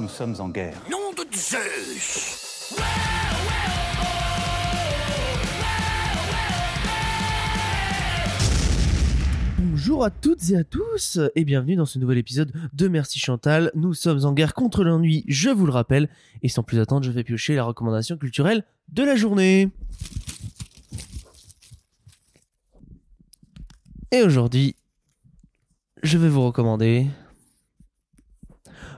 Nous sommes en guerre. Nom de Zeus Bonjour à toutes et à tous et bienvenue dans ce nouvel épisode de Merci Chantal. Nous sommes en guerre contre l'ennui, je vous le rappelle, et sans plus attendre, je vais piocher la recommandation culturelle de la journée. Et aujourd'hui, je vais vous recommander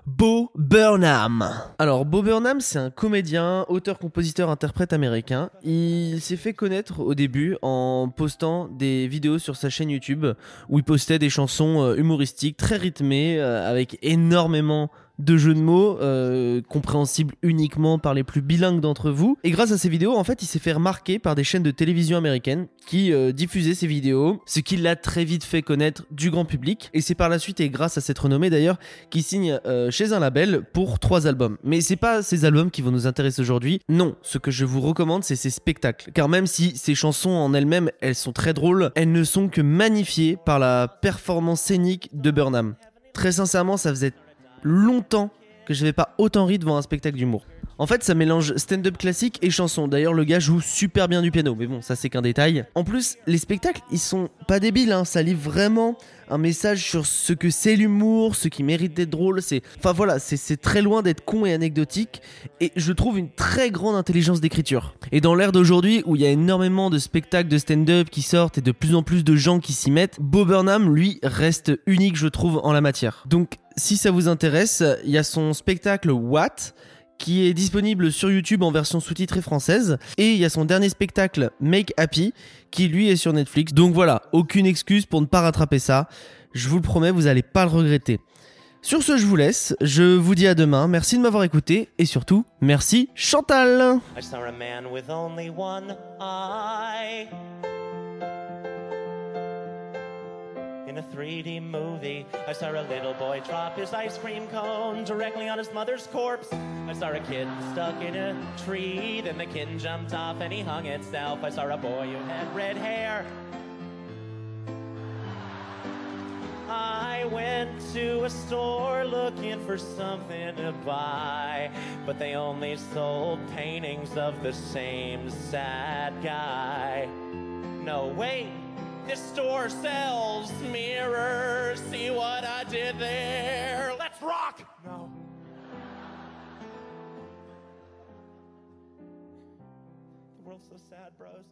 Bo Burnham. Alors, Bo Burnham, c'est un comédien, auteur, compositeur, interprète américain. Il s'est fait connaître au début en postant des vidéos sur sa chaîne YouTube où il postait des chansons euh, humoristiques très rythmées euh, avec énormément de jeux de mots euh, compréhensibles uniquement par les plus bilingues d'entre vous. Et grâce à ces vidéos, en fait, il s'est fait remarquer par des chaînes de télévision américaines qui euh, diffusaient ces vidéos, ce qui l'a très vite fait connaître du grand public. Et c'est par la suite, et grâce à cette renommée d'ailleurs, qu'il signe euh, chez un label pour trois albums. Mais c'est pas ces albums qui vont nous intéresser aujourd'hui. Non, ce que je vous recommande, c'est ces spectacles. Car même si ces chansons en elles-mêmes, elles sont très drôles, elles ne sont que magnifiées par la performance scénique de Burnham. Très sincèrement, ça faisait longtemps que je n'avais pas autant ri devant un spectacle d'humour. En fait, ça mélange stand-up classique et chanson. D'ailleurs, le gars joue super bien du piano, mais bon, ça c'est qu'un détail. En plus, les spectacles, ils sont pas débiles, hein. ça livre vraiment un message sur ce que c'est l'humour, ce qui mérite d'être drôle. Enfin voilà, c'est- très loin d'être con et anecdotique. Et je trouve une très grande intelligence d'écriture. Et dans l'ère d'aujourd'hui, où il y a énormément de spectacles de stand-up qui sortent et de plus en plus de gens qui s'y mettent, Bo Burnham, lui, reste unique, je trouve, en la matière. Donc, si ça vous intéresse, il y a son spectacle What? Qui est disponible sur YouTube en version sous-titrée française. Et il y a son dernier spectacle, Make Happy, qui lui est sur Netflix. Donc voilà, aucune excuse pour ne pas rattraper ça. Je vous le promets, vous allez pas le regretter. Sur ce, je vous laisse. Je vous dis à demain. Merci de m'avoir écouté. Et surtout, merci Chantal. In a 3D movie, I saw a little boy drop his ice cream cone directly on his mother's corpse. I saw a kid stuck in a tree, then the kid jumped off and he hung itself. I saw a boy who had red hair. I went to a store looking for something to buy, but they only sold paintings of the same sad guy. No, wait, this store sells mirrors. See what I did there? Let's rock! No. The world's so sad, bros.